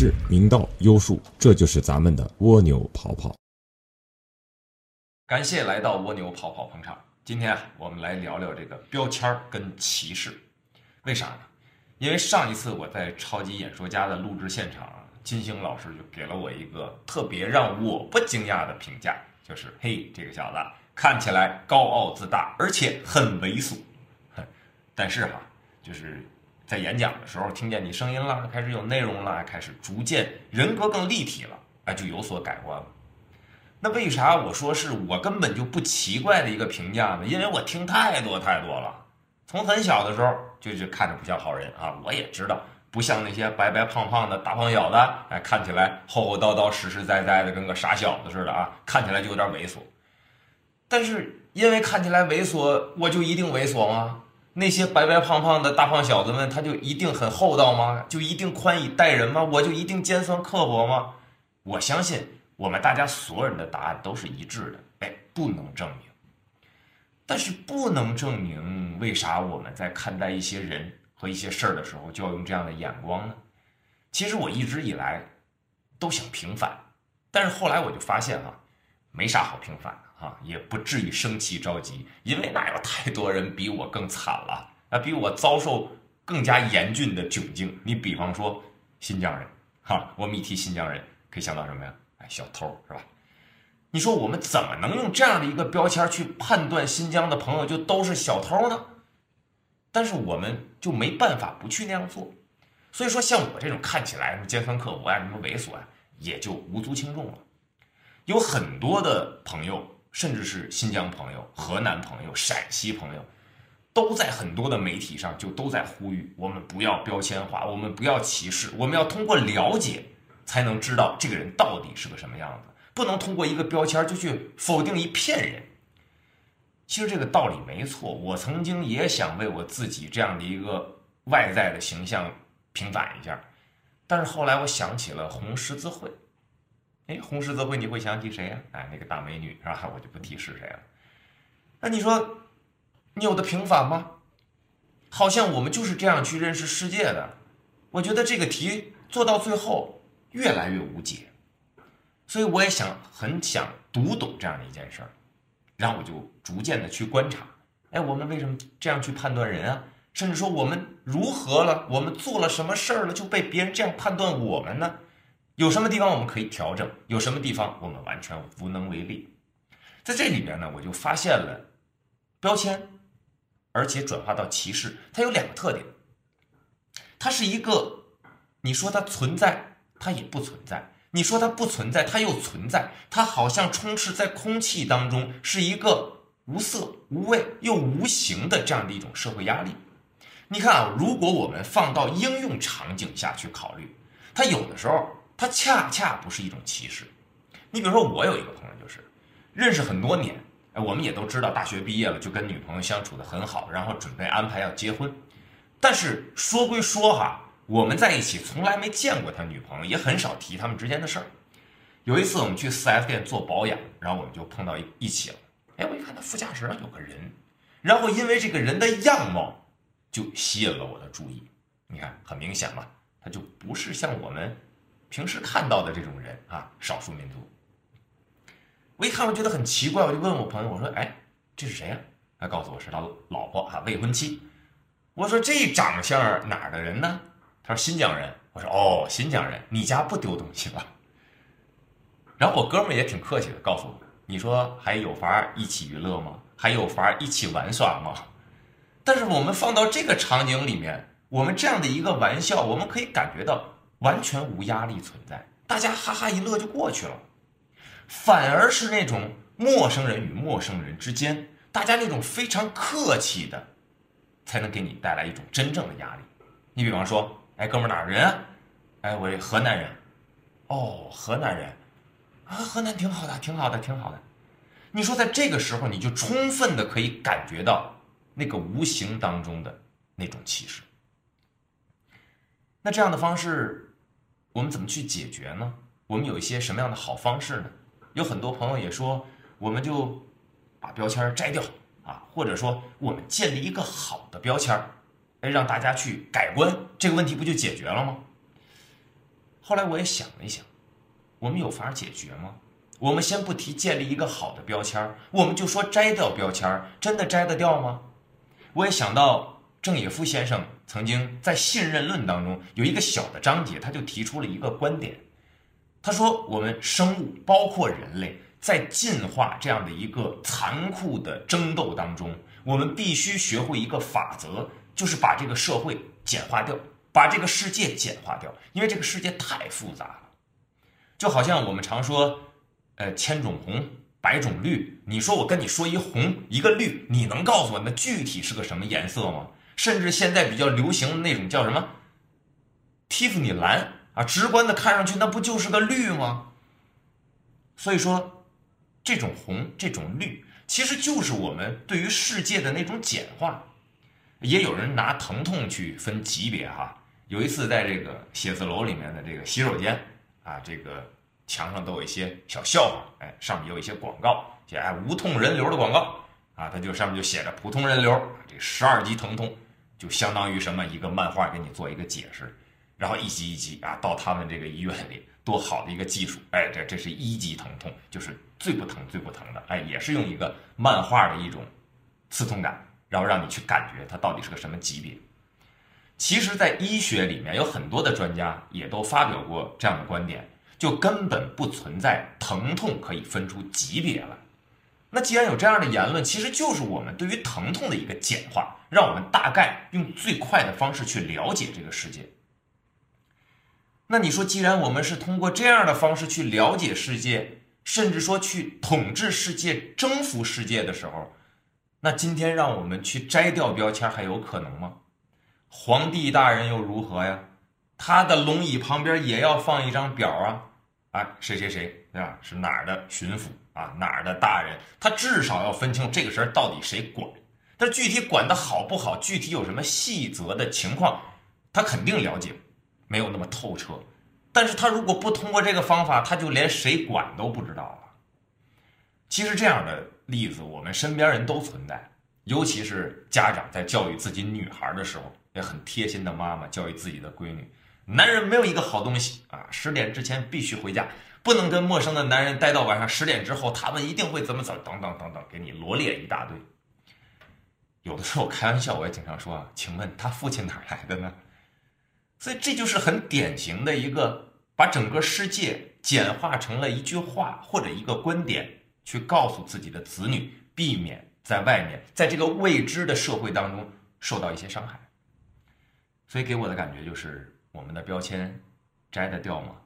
是、明道、优术，这就是咱们的蜗牛跑跑。感谢来到蜗牛跑跑捧场。今天啊，我们来聊聊这个标签跟歧视。为啥呢？因为上一次我在超级演说家的录制现场，金星老师就给了我一个特别让我不惊讶的评价，就是嘿，这个小子看起来高傲自大，而且很猥琐。但是哈，就是在演讲的时候，听见你声音了，开始有内容了，开始逐渐人格更立体了，哎，就有所改观了。那为啥我说是我根本就不奇怪的一个评价呢？因为我听太多太多了，从很小的时候就就看着不像好人啊，我也知道不像那些白白胖胖的大胖小子，哎，看起来厚厚道道、实实在在的，跟个傻小子似的啊，看起来就有点猥琐。但是因为看起来猥琐，我就一定猥琐吗？那些白白胖胖的大胖小子们，他就一定很厚道吗？就一定宽以待人吗？我就一定尖酸刻薄吗？我相信。我们大家所有人的答案都是一致的，哎，不能证明。但是不能证明，为啥我们在看待一些人和一些事儿的时候就要用这样的眼光呢？其实我一直以来都想平反，但是后来我就发现啊，没啥好平反的啊，也不至于生气着急，因为那有太多人比我更惨了，啊，比我遭受更加严峻的窘境。你比方说新疆人，哈，我们一提新疆人，可以想到什么呀？哎小偷是吧？你说我们怎么能用这样的一个标签去判断新疆的朋友就都是小偷呢？但是我们就没办法不去那样做。所以说，像我这种看起来什么尖酸刻薄啊、什么猥琐啊，也就无足轻重了。有很多的朋友，甚至是新疆朋友、河南朋友、陕西朋友，都在很多的媒体上就都在呼吁我们不要标签化，我们不要歧视，我们要通过了解。才能知道这个人到底是个什么样子，不能通过一个标签就去否定一片人。其实这个道理没错，我曾经也想为我自己这样的一个外在的形象平反一下，但是后来我想起了红十字会。哎，红十字会你会想起谁呀？哎，那个大美女是吧？我就不提是谁了。那你说，你有的平反吗？好像我们就是这样去认识世界的。我觉得这个题做到最后。越来越无解，所以我也想很想读懂这样的一件事儿，然后我就逐渐的去观察，哎，我们为什么这样去判断人啊？甚至说我们如何了？我们做了什么事儿了，就被别人这样判断我们呢？有什么地方我们可以调整？有什么地方我们完全无能为力？在这里边呢，我就发现了标签，而且转化到歧视，它有两个特点，它是一个，你说它存在。它也不存在，你说它不存在，它又存在，它好像充斥在空气当中，是一个无色无味又无形的这样的一种社会压力。你看啊，如果我们放到应用场景下去考虑，它有的时候它恰恰不是一种歧视。你比如说，我有一个朋友，就是认识很多年，哎，我们也都知道，大学毕业了就跟女朋友相处的很好，然后准备安排要结婚，但是说归说哈。我们在一起从来没见过他女朋友，也很少提他们之间的事儿。有一次我们去四 S 店做保养，然后我们就碰到一一起了。哎，我一看他副驾驶上有个人，然后因为这个人的样貌就吸引了我的注意。你看，很明显嘛，他就不是像我们平时看到的这种人啊，少数民族。我一看，我觉得很奇怪，我就问我朋友，我说：“哎，这是谁呀？”他告诉我是他老婆啊，未婚妻。我说：“这长相哪儿的人呢？”他说新疆人，我说哦，新疆人，你家不丢东西吧？然后我哥们也挺客气的，告诉我，你说还有法一起娱乐吗？还有法一起玩耍吗？但是我们放到这个场景里面，我们这样的一个玩笑，我们可以感觉到完全无压力存在，大家哈哈一乐就过去了。反而是那种陌生人与陌生人之间，大家那种非常客气的，才能给你带来一种真正的压力。你比方说。哎，哥们儿哪儿人？哎，我河南人。哦，河南人，啊，河南挺好的，挺好的，挺好的。你说在这个时候，你就充分的可以感觉到那个无形当中的那种气势。那这样的方式，我们怎么去解决呢？我们有一些什么样的好方式呢？有很多朋友也说，我们就把标签摘掉啊，或者说我们建立一个好的标签。哎，让大家去改观，这个问题不就解决了吗？后来我也想了一想，我们有法解决吗？我们先不提建立一个好的标签，我们就说摘掉标签，真的摘得掉吗？我也想到郑也夫先生曾经在《信任论》当中有一个小的章节，他就提出了一个观点，他说我们生物包括人类在进化这样的一个残酷的争斗当中，我们必须学会一个法则，就是把这个社会简化掉，把这个世界简化掉，因为这个世界太复杂了，就好像我们常说。呃，千种红，百种绿。你说我跟你说一红一个绿，你能告诉我那具体是个什么颜色吗？甚至现在比较流行的那种叫什么蒂芙尼蓝啊，直观的看上去那不就是个绿吗？所以说，这种红这种绿，其实就是我们对于世界的那种简化。也有人拿疼痛去分级别哈。有一次在这个写字楼里面的这个洗手间啊，这个。墙上都有一些小笑话，哎，上面有一些广告，写哎无痛人流的广告啊，它就上面就写着普通人流，这十二级疼痛就相当于什么一个漫画给你做一个解释，然后一级一级啊，到他们这个医院里多好的一个技术，哎，这这是一级疼痛，就是最不疼最不疼的，哎，也是用一个漫画的一种刺痛感，然后让你去感觉它到底是个什么级别。其实，在医学里面有很多的专家也都发表过这样的观点。就根本不存在疼痛可以分出级别来。那既然有这样的言论，其实就是我们对于疼痛的一个简化，让我们大概用最快的方式去了解这个世界。那你说，既然我们是通过这样的方式去了解世界，甚至说去统治世界、征服世界的时候，那今天让我们去摘掉标签还有可能吗？皇帝大人又如何呀？他的龙椅旁边也要放一张表啊。啊，谁谁谁，对吧？是哪儿的巡抚啊？哪儿的大人？他至少要分清这个事儿到底谁管。但具体管的好不好，具体有什么细则的情况，他肯定了解，没有那么透彻。但是他如果不通过这个方法，他就连谁管都不知道了。其实这样的例子，我们身边人都存在，尤其是家长在教育自己女孩的时候，也很贴心的妈妈教育自己的闺女。男人没有一个好东西啊！十点之前必须回家，不能跟陌生的男人待到晚上十点之后，他们一定会怎么怎么等等等等，给你罗列一大堆。有的时候开玩笑，我也经常说啊，请问他父亲哪来的呢？所以这就是很典型的一个把整个世界简化成了一句话或者一个观点，去告诉自己的子女，避免在外面在这个未知的社会当中受到一些伤害。所以给我的感觉就是。我们的标签摘得掉吗？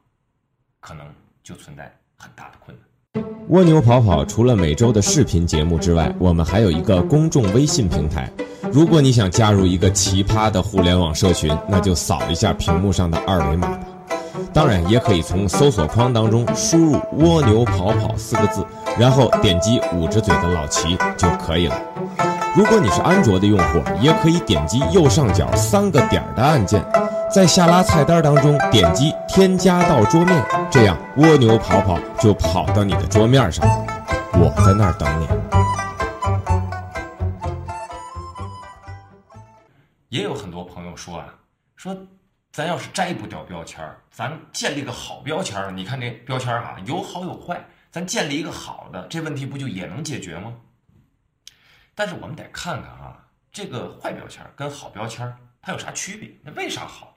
可能就存在很大的困难。蜗牛跑跑除了每周的视频节目之外，我们还有一个公众微信平台。如果你想加入一个奇葩的互联网社群，那就扫一下屏幕上的二维码吧。当然，也可以从搜索框当中输入“蜗牛跑跑”四个字，然后点击捂着嘴的老齐就可以了。如果你是安卓的用户，也可以点击右上角三个点的按键。在下拉菜单当中点击添加到桌面，这样蜗牛跑跑就跑到你的桌面上了，我在那儿等你。也有很多朋友说啊，说咱要是摘不掉标签儿，咱建立个好标签儿，你看这标签儿啊，有好有坏，咱建立一个好的，这问题不就也能解决吗？但是我们得看看啊，这个坏标签儿跟好标签儿它有啥区别？那为啥好？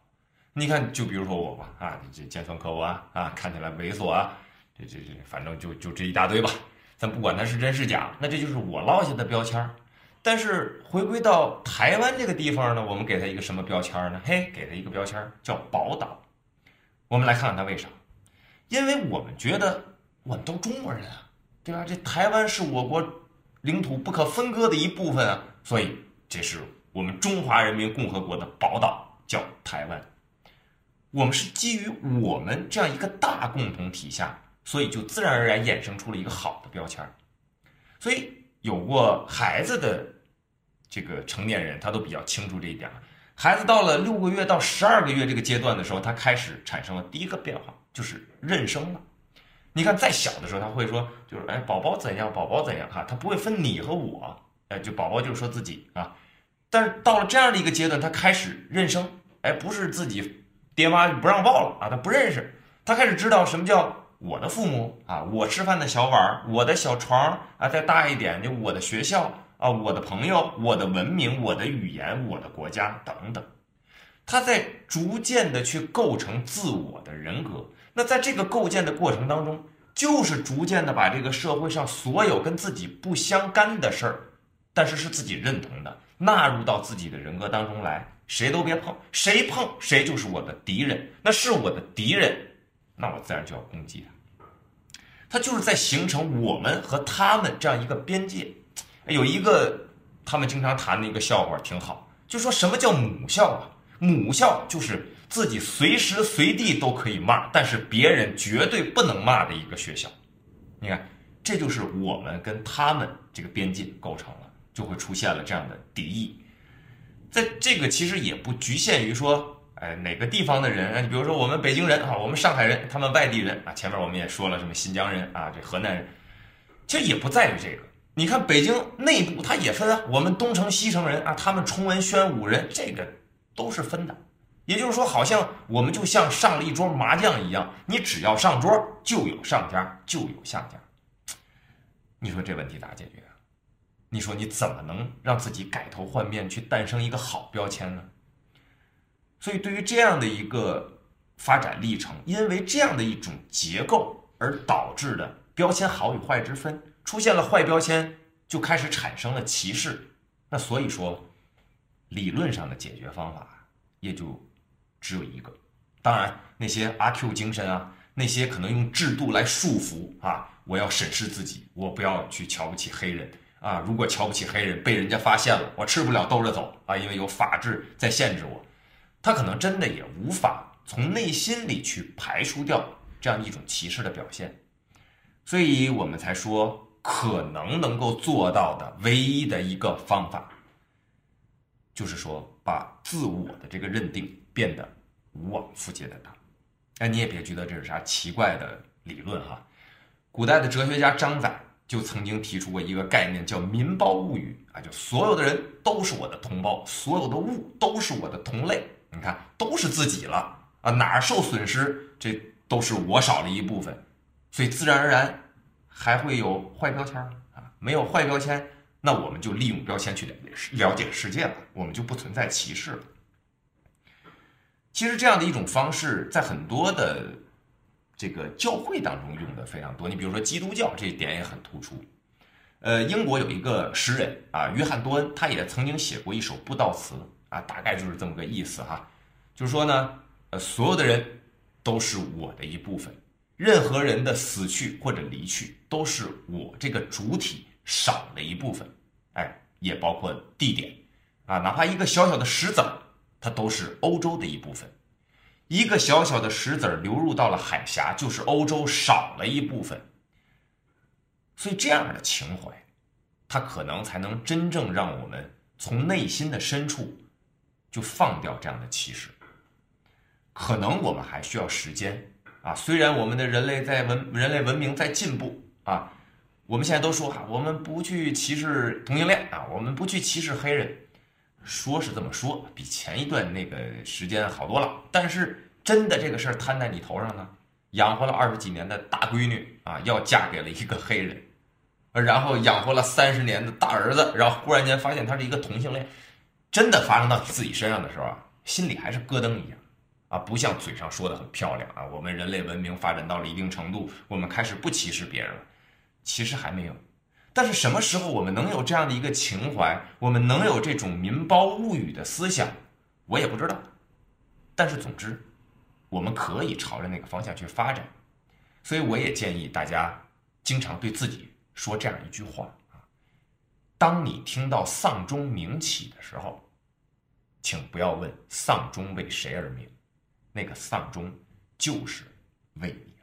你看，就比如说我吧，啊，这尖酸刻薄啊，啊，看起来猥琐啊，这这这，反正就就这一大堆吧。咱不管它是真是假，那这就是我落下的标签儿。但是回归到台湾这个地方呢，我们给它一个什么标签儿呢？嘿，给它一个标签儿叫宝岛。我们来看看它为啥？因为我们觉得我们都中国人啊，对吧？这台湾是我国领土不可分割的一部分啊，所以这是我们中华人民共和国的宝岛，叫台湾。我们是基于我们这样一个大共同体下，所以就自然而然衍生出了一个好的标签儿。所以有过孩子的这个成年人，他都比较清楚这一点。孩子到了六个月到十二个月这个阶段的时候，他开始产生了第一个变化，就是认生了。你看，再小的时候，他会说，就是哎，宝宝怎样，宝宝怎样哈，他不会分你和我，哎，就宝宝就是说自己啊。但是到了这样的一个阶段，他开始认生，哎，不是自己。爹妈就不让抱了啊，他不认识，他开始知道什么叫我的父母啊，我吃饭的小碗，我的小床啊，再大一点就我的学校啊，我的朋友，我的文明，我的语言，我的国家等等。他在逐渐的去构成自我的人格。那在这个构建的过程当中，就是逐渐的把这个社会上所有跟自己不相干的事儿，但是是自己认同的，纳入到自己的人格当中来。谁都别碰，谁碰谁就是我的敌人。那是我的敌人，那我自然就要攻击他。他就是在形成我们和他们这样一个边界。有一个他们经常谈的一个笑话挺好，就说什么叫母校啊？母校就是自己随时随地都可以骂，但是别人绝对不能骂的一个学校。你看，这就是我们跟他们这个边界构成了，就会出现了这样的敌意。在这个其实也不局限于说，哎，哪个地方的人，你比如说我们北京人啊，我们上海人，他们外地人啊，前面我们也说了什么新疆人啊，这河南人，其实也不在于这个。你看北京内部它也分啊，我们东城西城人啊，他们崇文宣武人，这个。都是分的，也就是说，好像我们就像上了一桌麻将一样，你只要上桌，就有上家，就有下家。你说这问题咋解决？你说你怎么能让自己改头换面，去诞生一个好标签呢？所以，对于这样的一个发展历程，因为这样的一种结构而导致的标签好与坏之分，出现了坏标签，就开始产生了歧视。那所以说。理论上的解决方法也就只有一个，当然那些阿 Q 精神啊，那些可能用制度来束缚啊，我要审视自己，我不要去瞧不起黑人啊，如果瞧不起黑人被人家发现了，我吃不了兜着走啊，因为有法治在限制我，他可能真的也无法从内心里去排除掉这样一种歧视的表现，所以我们才说可能能够做到的唯一的一个方法。就是说，把自我的这个认定变得无往复皆的大。哎，你也别觉得这是啥奇怪的理论哈。古代的哲学家张载就曾经提出过一个概念，叫“民胞物与”啊，就所有的人都是我的同胞，所有的物都是我的同类。你看，都是自己了啊，哪儿受损失，这都是我少了一部分，所以自然而然还会有坏标签啊，没有坏标签。那我们就利用标签去了解了解世界了，我们就不存在歧视了。其实这样的一种方式，在很多的这个教会当中用的非常多。你比如说基督教这一点也很突出。呃，英国有一个诗人啊，约翰多恩，他也曾经写过一首布道词啊，大概就是这么个意思哈，就是说呢，呃，所有的人都是我的一部分，任何人的死去或者离去，都是我这个主体少了一部分。哎，也包括地点，啊，哪怕一个小小的石子儿，它都是欧洲的一部分。一个小小的石子儿流入到了海峡，就是欧洲少了一部分。所以这样的情怀，它可能才能真正让我们从内心的深处就放掉这样的歧视。可能我们还需要时间啊，虽然我们的人类在文人类文明在进步啊。我们现在都说哈，我们不去歧视同性恋啊，我们不去歧视黑人，说是这么说，比前一段那个时间好多了。但是真的这个事儿摊在你头上呢，养活了二十几年的大闺女啊，要嫁给了一个黑人，然后养活了三十年的大儿子，然后忽然间发现他是一个同性恋，真的发生到自己身上的时候啊，心里还是咯噔一下啊，不像嘴上说的很漂亮啊。我们人类文明发展到了一定程度，我们开始不歧视别人了。其实还没有，但是什么时候我们能有这样的一个情怀，我们能有这种民胞物与的思想，我也不知道。但是总之，我们可以朝着那个方向去发展。所以我也建议大家经常对自己说这样一句话啊：当你听到丧钟鸣起的时候，请不要问丧钟为谁而鸣，那个丧钟就是为你。